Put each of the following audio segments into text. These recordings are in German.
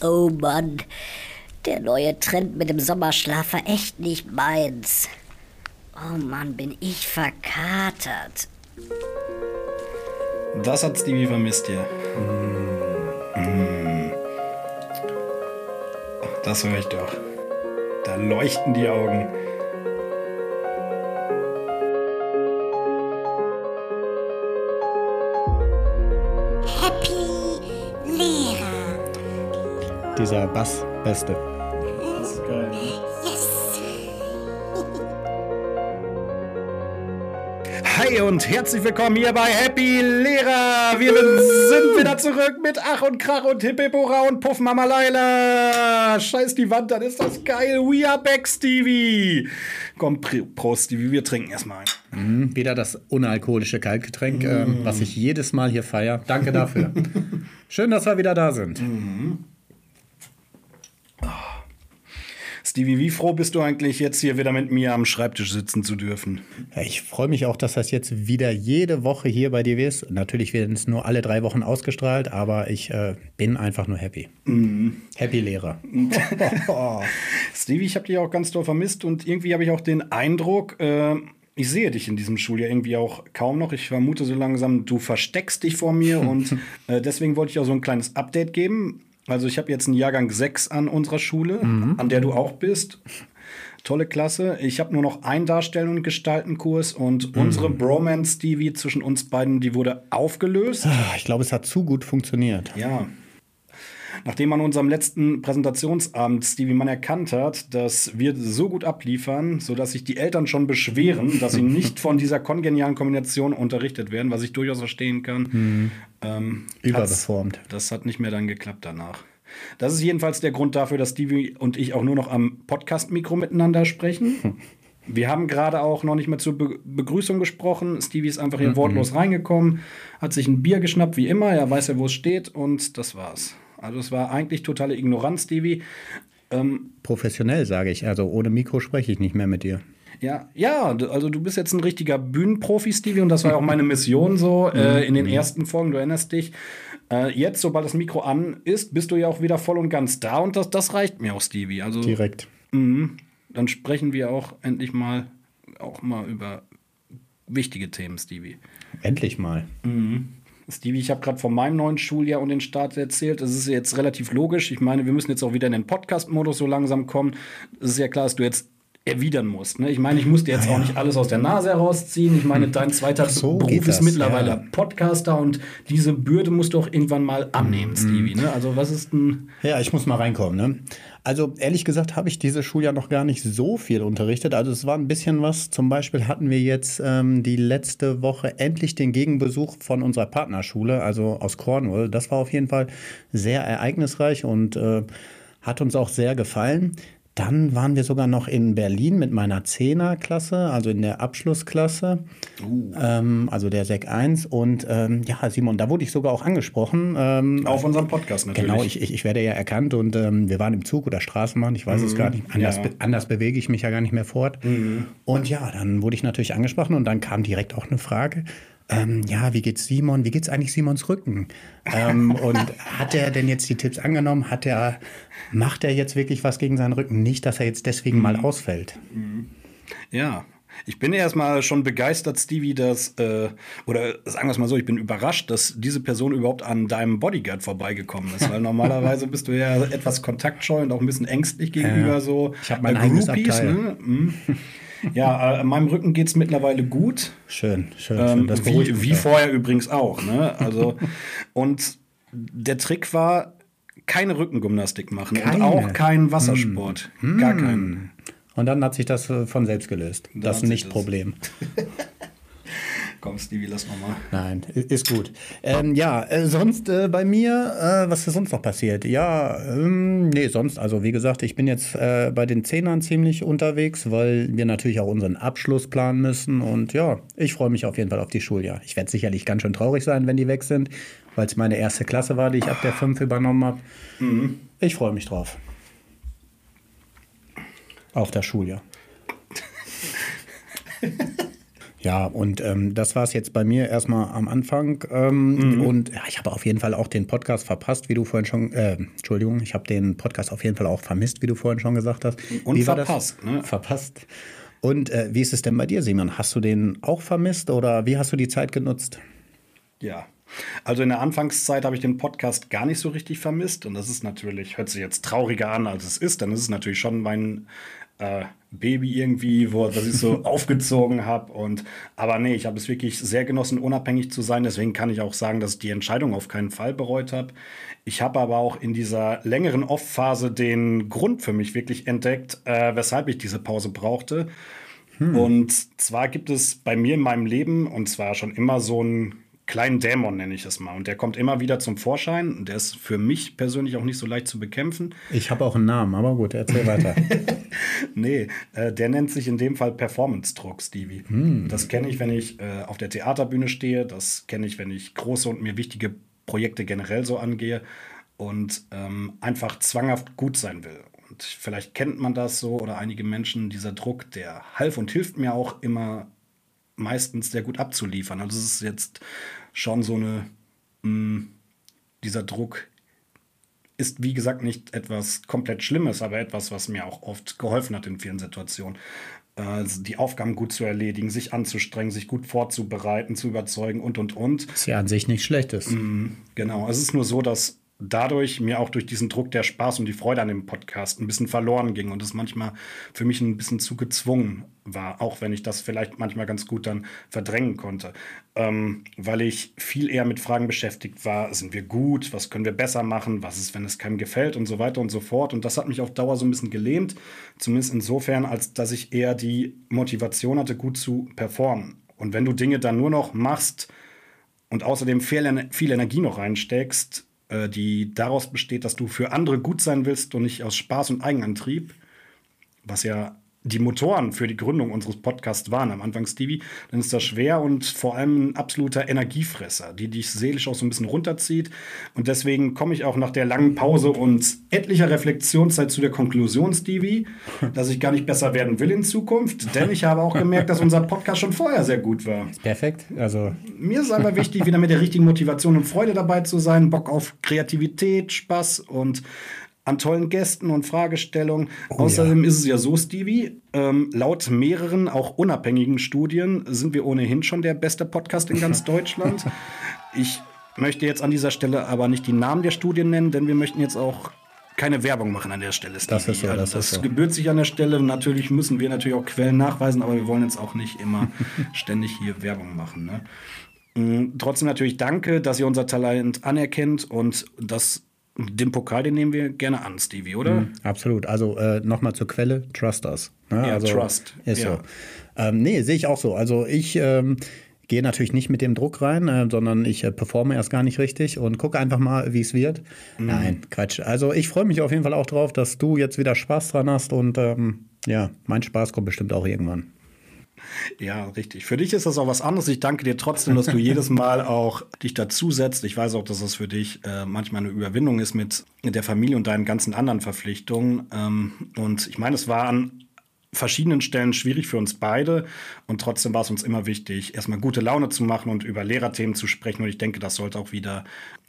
Oh Mann, der neue Trend mit dem Sommerschlaf war echt nicht meins. Oh Mann, bin ich verkatert. Das hat Stevie vermisst hier. Mm. Das höre ich doch. Da leuchten die Augen. Dieser Bass, beste. Das ist geil. Yes. Hi und herzlich willkommen hier bei Happy Lehrer. Wir sind wieder zurück mit Ach und Krach und Hippipora und Puff Mama Laila. Scheiß die Wand, dann ist das geil. We are back, Stevie. Komm, Pr- Prost, Stevie, wir trinken erstmal ein. Mhm, wieder das unalkoholische Kaltgetränk, ähm, was ich jedes Mal hier feiere. Danke dafür. Schön, dass wir wieder da sind. Stevie, wie froh bist du eigentlich, jetzt hier wieder mit mir am Schreibtisch sitzen zu dürfen? Ja, Ich freue mich auch, dass das jetzt wieder jede Woche hier bei dir ist. Natürlich werden es nur alle drei Wochen ausgestrahlt, aber ich äh, bin einfach nur happy. Happy Lehrer. Stevie, ich habe dich auch ganz doll vermisst und irgendwie habe ich auch den Eindruck, äh, ich sehe dich in diesem Schuljahr irgendwie auch kaum noch. Ich vermute so langsam, du versteckst dich vor mir und äh, deswegen wollte ich auch so ein kleines Update geben. Also ich habe jetzt einen Jahrgang 6 an unserer Schule, an der du auch bist. Tolle Klasse. Ich habe nur noch einen Darstellen- und Gestaltenkurs und unsere Bromance, Stevie, zwischen uns beiden, die wurde aufgelöst. Ah, Ich glaube, es hat zu gut funktioniert. Ja. Nachdem an unserem letzten Präsentationsabend Stevie Mann erkannt hat, dass wir so gut abliefern, sodass sich die Eltern schon beschweren, dass sie nicht von dieser kongenialen Kombination unterrichtet werden, was ich durchaus verstehen kann. Ähm, Überperformt. hat's- Das hat nicht mehr dann geklappt danach. Das ist jedenfalls der Grund dafür, dass Stevie und ich auch nur noch am Podcast-Mikro miteinander sprechen. Wir haben gerade auch noch nicht mehr zur Be Begrüßung gesprochen. Stevie ist einfach hier wortlos reingekommen, hat sich ein Bier geschnappt, wie immer. Er weiß ja, wo es steht und das war's. Also es war eigentlich totale Ignoranz, Stevie. Ähm, Professionell, sage ich. Also ohne Mikro spreche ich nicht mehr mit dir. Ja, ja, also du bist jetzt ein richtiger Bühnenprofi, Stevie, und das war ja auch meine Mission so äh, in den ersten Folgen, du erinnerst dich. Äh, jetzt, sobald das Mikro an ist, bist du ja auch wieder voll und ganz da und das, das reicht mir auch, Stevie. Also Direkt. Mhm. Dann sprechen wir auch endlich mal auch mal über wichtige Themen, Stevie. Endlich mal. Stevie, ich habe gerade von meinem neuen Schuljahr und den Start erzählt. Das ist jetzt relativ logisch. Ich meine, wir müssen jetzt auch wieder in den Podcast-Modus so langsam kommen. Es ist ja klar, dass du jetzt erwidern musst. Ne? Ich meine, ich muss dir jetzt auch nicht alles aus der Nase herausziehen. Ich meine, dein zweiter so Beruf ist mittlerweile ja. Podcaster und diese Bürde musst du auch irgendwann mal Mhm. annehmen, Stevie. Ne? Also was ist denn... Ja, ich muss mal reinkommen. Ne? Also ehrlich gesagt habe ich dieses Schuljahr noch gar nicht so viel unterrichtet. Also es war ein bisschen was. Zum Beispiel hatten wir jetzt ähm, die letzte Woche endlich den Gegenbesuch von unserer Partnerschule, also aus Cornwall. Das war auf jeden Fall sehr ereignisreich und äh, hat uns auch sehr gefallen. Dann waren wir sogar noch in Berlin mit meiner Zehnerklasse, also in der Abschlussklasse, ähm, also der Sek 1. Und ähm, ja, Simon, da wurde ich sogar auch angesprochen. Ähm, Auf unserem Podcast natürlich. Genau, ich, ich, ich werde ja erkannt und ähm, wir waren im Zug oder Straßenbahn, ich weiß es gar nicht. Anders, ja. Mhm. anders bewege ich mich ja gar nicht mehr fort. Und ja, dann wurde ich natürlich angesprochen und dann kam direkt auch eine Frage. Ähm, ja, wie geht's Simon? Wie geht's eigentlich Simons Rücken? ähm, und hat er denn jetzt die Tipps angenommen? Hat er, macht er jetzt wirklich was gegen seinen Rücken? Nicht, dass er jetzt deswegen Mhm. mal ausfällt. Ja, ich bin erstmal schon begeistert, Stevie, dass, äh, oder sagen wir es mal so, ich bin überrascht, dass diese Person überhaupt an deinem Bodyguard vorbeigekommen ist, weil normalerweise bist du ja etwas kontaktscheu und auch ein bisschen ängstlich gegenüber Ja. so Ich hab mein äh, Groupies, ne? Mhm. Ja, äh, meinem Rücken geht's mittlerweile gut. Schön, schön, schön. Ähm, Das wie, wie vorher übrigens auch. Ne? Also, und der Trick war, keine Rückengymnastik machen Keine? und auch keinen Wassersport. Gar keinen. Und dann hat sich das äh, von selbst gelöst. Dann das Nicht-Problem. Komm, Stevie, lass mal. Nein, ist gut. Ähm, ja, äh, sonst äh, bei mir, äh, was ist sonst noch passiert? Ja, ähm, nee, sonst, also wie gesagt, ich bin jetzt äh, bei den Zehnern ziemlich unterwegs, weil wir natürlich auch unseren Abschluss planen müssen. Und ja, ich freue mich auf jeden Fall auf die Schuljahr. Ich werde sicherlich ganz schön traurig sein, wenn die weg sind, weil es meine erste Klasse war, die ich ab der 5 übernommen habe. Ich freue mich drauf. Auf das Schuljahr. Ja, und ähm, das war es jetzt bei mir erstmal am Anfang. Ähm, mhm. Und ja, ich habe auf jeden Fall auch den Podcast verpasst, wie du vorhin schon, äh, Entschuldigung, ich habe den Podcast auf jeden Fall auch vermisst, wie du vorhin schon gesagt hast. Und wie verpasst, ne? Verpasst. Und äh, wie ist es denn bei dir, Simon? Hast du den auch vermisst oder wie hast du die Zeit genutzt? Ja, also in der Anfangszeit habe ich den Podcast gar nicht so richtig vermisst und das ist natürlich, hört sich jetzt trauriger an, als es ist, dann ist es natürlich schon mein äh, Baby irgendwie, wo das ich so aufgezogen habe. Und aber nee, ich habe es wirklich sehr genossen, unabhängig zu sein. Deswegen kann ich auch sagen, dass ich die Entscheidung auf keinen Fall bereut habe. Ich habe aber auch in dieser längeren Off-Phase den Grund für mich wirklich entdeckt, äh, weshalb ich diese Pause brauchte. Hm. Und zwar gibt es bei mir in meinem Leben, und zwar schon immer so ein kleinen Dämon, nenne ich es mal. Und der kommt immer wieder zum Vorschein. Der ist für mich persönlich auch nicht so leicht zu bekämpfen. Ich habe auch einen Namen, aber gut, erzähl weiter. nee, äh, der nennt sich in dem Fall Performance-Druck, Stevie. Hm. Das kenne ich, wenn ich äh, auf der Theaterbühne stehe. Das kenne ich, wenn ich große und mir wichtige Projekte generell so angehe und ähm, einfach zwanghaft gut sein will. Und vielleicht kennt man das so oder einige Menschen, dieser Druck, der half und hilft mir auch immer meistens sehr gut abzuliefern. Also es ist jetzt schon so eine, mh, mm, dieser Druck ist wie gesagt nicht etwas komplett Schlimmes, aber etwas, was mir auch oft geholfen hat in vielen Situationen. Also die Aufgaben gut zu erledigen, sich anzustrengen, sich gut vorzubereiten, zu überzeugen und und und. Was ja an sich nicht schlecht ist. Mm, genau. Es ist nur so, dass dadurch mir auch durch diesen Druck der Spaß und die Freude an dem Podcast ein bisschen verloren ging und es manchmal für mich ein bisschen zu gezwungen war, auch wenn ich das vielleicht manchmal ganz gut dann verdrängen konnte, ähm, weil ich viel eher mit Fragen beschäftigt war, sind wir gut, was können wir besser machen, was ist, wenn es keinem gefällt und so weiter und so fort. Und das hat mich auf Dauer so ein bisschen gelähmt, zumindest insofern, als dass ich eher die Motivation hatte, gut zu performen. Und wenn du Dinge dann nur noch machst und außerdem viel, viel Energie noch reinsteckst, äh, die daraus besteht, dass du für andere gut sein willst und nicht aus Spaß und Eigenantrieb, was ja die Motoren für die Gründung unseres Podcasts waren am Anfang, Stevie, dann ist das schwer und vor allem ein absoluter Energiefresser, die dich seelisch auch so ein bisschen runterzieht. Und deswegen komme ich auch nach der langen Pause und etlicher Reflexionszeit zu der Konklusion, Stevie, dass ich gar nicht besser werden will in Zukunft, denn ich habe auch gemerkt, dass unser Podcast schon vorher sehr gut war. Perfekt. Also mir ist aber wichtig, wieder mit der richtigen Motivation und Freude dabei zu sein, Bock auf Kreativität, Spaß und an tollen Gästen und Fragestellungen. Oh, Außerdem ja. ist es ja so, Stevie, ähm, laut mehreren, auch unabhängigen Studien sind wir ohnehin schon der beste Podcast in ganz Deutschland. Ich möchte jetzt an dieser Stelle aber nicht die Namen der Studien nennen, denn wir möchten jetzt auch keine Werbung machen an der Stelle. Stevie. Das ist so, das, das ist so. gebührt sich an der Stelle. Natürlich müssen wir natürlich auch Quellen nachweisen, aber wir wollen jetzt auch nicht immer ständig hier Werbung machen. Ne? Mm, trotzdem natürlich danke, dass ihr unser Talent anerkennt und das den Pokal, den nehmen wir gerne an, Stevie, oder? Mhm, absolut. Also äh, nochmal zur Quelle, Trust Us. Ne? Ja, also, Trust. Ist ja. so. Ähm, nee, sehe ich auch so. Also ich ähm, gehe natürlich nicht mit dem Druck rein, äh, sondern ich äh, performe erst gar nicht richtig und gucke einfach mal, wie es wird. Mhm. Nein, Quatsch. Also ich freue mich auf jeden Fall auch drauf, dass du jetzt wieder Spaß dran hast und ähm, ja, mein Spaß kommt bestimmt auch irgendwann. Ja, richtig. Für dich ist das auch was anderes. Ich danke dir trotzdem, dass du jedes Mal auch dich dazusetzt. Ich weiß auch, dass das für dich äh, manchmal eine Überwindung ist mit der Familie und deinen ganzen anderen Verpflichtungen. Ähm, und ich meine, es war an verschiedenen Stellen schwierig für uns beide. Und trotzdem war es uns immer wichtig, erstmal gute Laune zu machen und über Lehrerthemen zu sprechen. Und ich denke, das sollte auch wieder,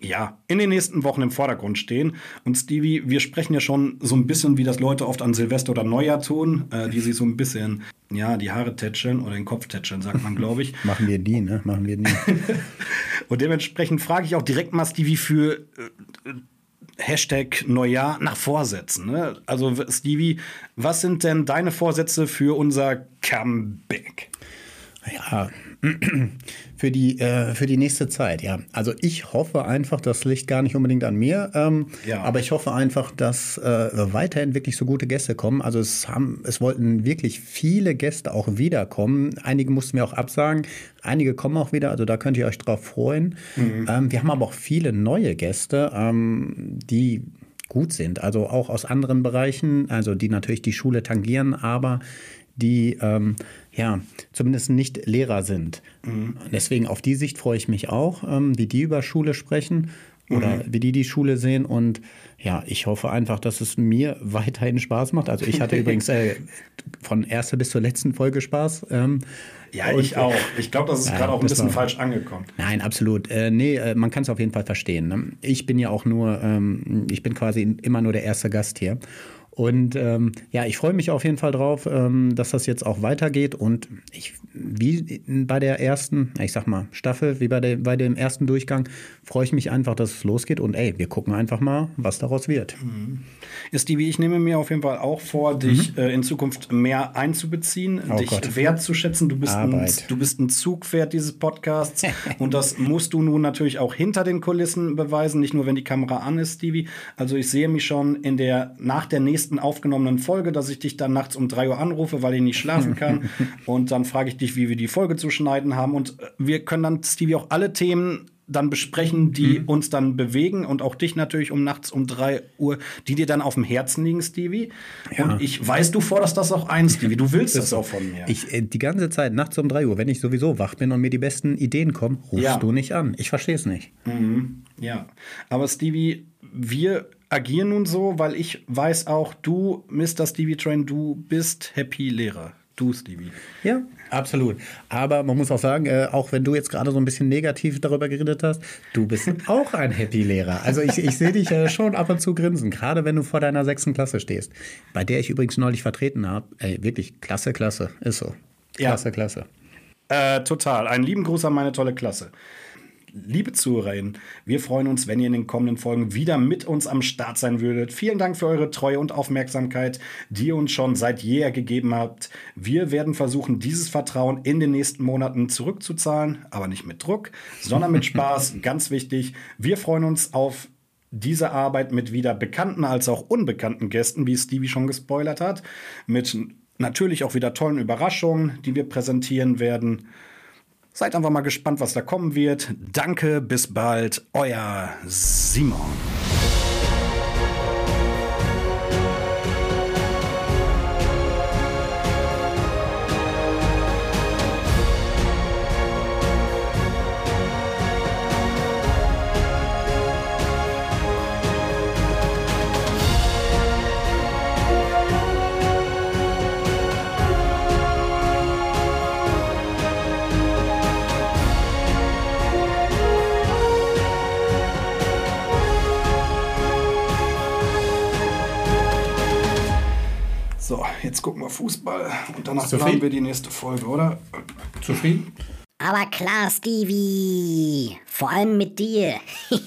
ja, in den nächsten Wochen im Vordergrund stehen. Und Stevie, wir sprechen ja schon so ein bisschen, wie das Leute oft an Silvester oder Neujahr tun, äh, die sich so ein bisschen, ja, die Haare tätscheln oder den Kopf tätscheln, sagt man, glaube ich. Machen wir die, ne? Machen wir die. und dementsprechend frage ich auch direkt mal Stevie für äh, Hashtag Neujahr nach Vorsätzen. Ne? Also Stevie, was sind denn deine Vorsätze für unser Comeback? Ja, für die, äh, für die nächste Zeit, ja. Also ich hoffe einfach, das liegt gar nicht unbedingt an mir, ähm, ja. aber ich hoffe einfach, dass äh, weiterhin wirklich so gute Gäste kommen. Also es haben, es wollten wirklich viele Gäste auch wiederkommen. Einige mussten wir auch absagen, einige kommen auch wieder, also da könnt ihr euch drauf freuen. Mhm. Ähm, wir haben aber auch viele neue Gäste, ähm, die gut sind, also auch aus anderen Bereichen, also die natürlich die Schule tangieren, aber die ähm, ja zumindest nicht Lehrer sind. Mhm. Deswegen auf die Sicht freue ich mich auch, ähm, wie die über Schule sprechen. oder wie die die Schule sehen. Und ja, ich hoffe einfach, dass es mir weiterhin Spaß macht. Also ich hatte übrigens äh, von erster bis zur letzten Folge Spaß. Ähm, Ja, ich auch. Ich glaube, das ist Ja, gerade auch ein bisschen war- falsch angekommen. Nein, absolut. Äh, nee, äh, man kann es auf jeden Fall verstehen. Ne? Ich bin ja auch nur, ähm, ich bin quasi immer nur der erste Gast hier. Und ähm, ja, ich freue mich auf jeden Fall drauf, ähm, dass das jetzt auch weitergeht. Und ich, wie bei der ersten, ich sag mal, Staffel, wie bei, der, bei dem ersten Durchgang, freue ich mich einfach, dass es losgeht. Und ey, wir gucken einfach mal, was daraus wird. Stevie, ich nehme mir auf jeden Fall auch vor, dich äh, in Zukunft mehr einzubeziehen, Oh dich Gott. wertzuschätzen. Du bist, ein, du bist ein Zugpferd dieses Podcasts und das musst du nun natürlich auch hinter den Kulissen beweisen, nicht nur wenn die Kamera an ist, Stevie. Also ich sehe mich schon in der nach der nächsten aufgenommenen Folge, dass ich dich dann nachts um 3 Uhr anrufe, weil ich nicht schlafen kann und dann frage ich dich, wie wir die Folge zu schneiden haben und äh, wir können dann Stevie auch alle Themen dann besprechen, die Mhm. uns dann bewegen und auch dich natürlich um nachts um 3 Uhr, die dir dann auf dem Herzen liegen, Stevie. Und ich weiß, du forderst das auch ein, Stevie. Du willst das auch von mir. Ich, äh, die ganze Zeit, nachts um 3 Uhr, wenn ich sowieso wach bin und mir die besten Ideen kommen, rufst Ja. du nicht an. Ich verstehe es nicht. ja. Aber Stevie, wir agieren nun so, weil ich weiß auch, du, Mr. Stevie Train, du bist Happy Lehrer. Du, Stevie. Ja, absolut. Aber man muss auch sagen, äh, auch wenn du jetzt gerade so ein bisschen negativ darüber geredet hast, du bist auch ein Happy-Lehrer. Also ich, ich sehe dich äh, schon ab und zu grinsen, gerade wenn du vor deiner sechsten Klasse stehst, bei der ich übrigens neulich vertreten habe. Ey, wirklich, klasse, klasse, ist so. Ja. Klasse, klasse. Äh, total. Einen lieben Gruß an meine tolle Klasse. Liebe ZuhörerInnen, wir freuen uns, wenn ihr in den kommenden Folgen wieder mit uns am Start sein würdet. Vielen Dank für eure Treue und Aufmerksamkeit, die ihr uns schon seit jeher gegeben habt. Wir werden versuchen, dieses Vertrauen in den nächsten Monaten zurückzuzahlen, aber nicht mit Druck, sondern mit Spaß. Ganz wichtig. Wir freuen uns auf diese Arbeit mit wieder bekannten als auch unbekannten Gästen, wie Stevie schon gespoilert hat, mit natürlich auch wieder tollen Überraschungen, die wir präsentieren werden. Seid einfach mal gespannt, was da kommen wird. Danke, bis bald, euer Simon. Gucken wir Fußball und danach planen wir die nächste Folge, oder? Zufrieden? Aber klar, Stevie. Vor allem mit dir.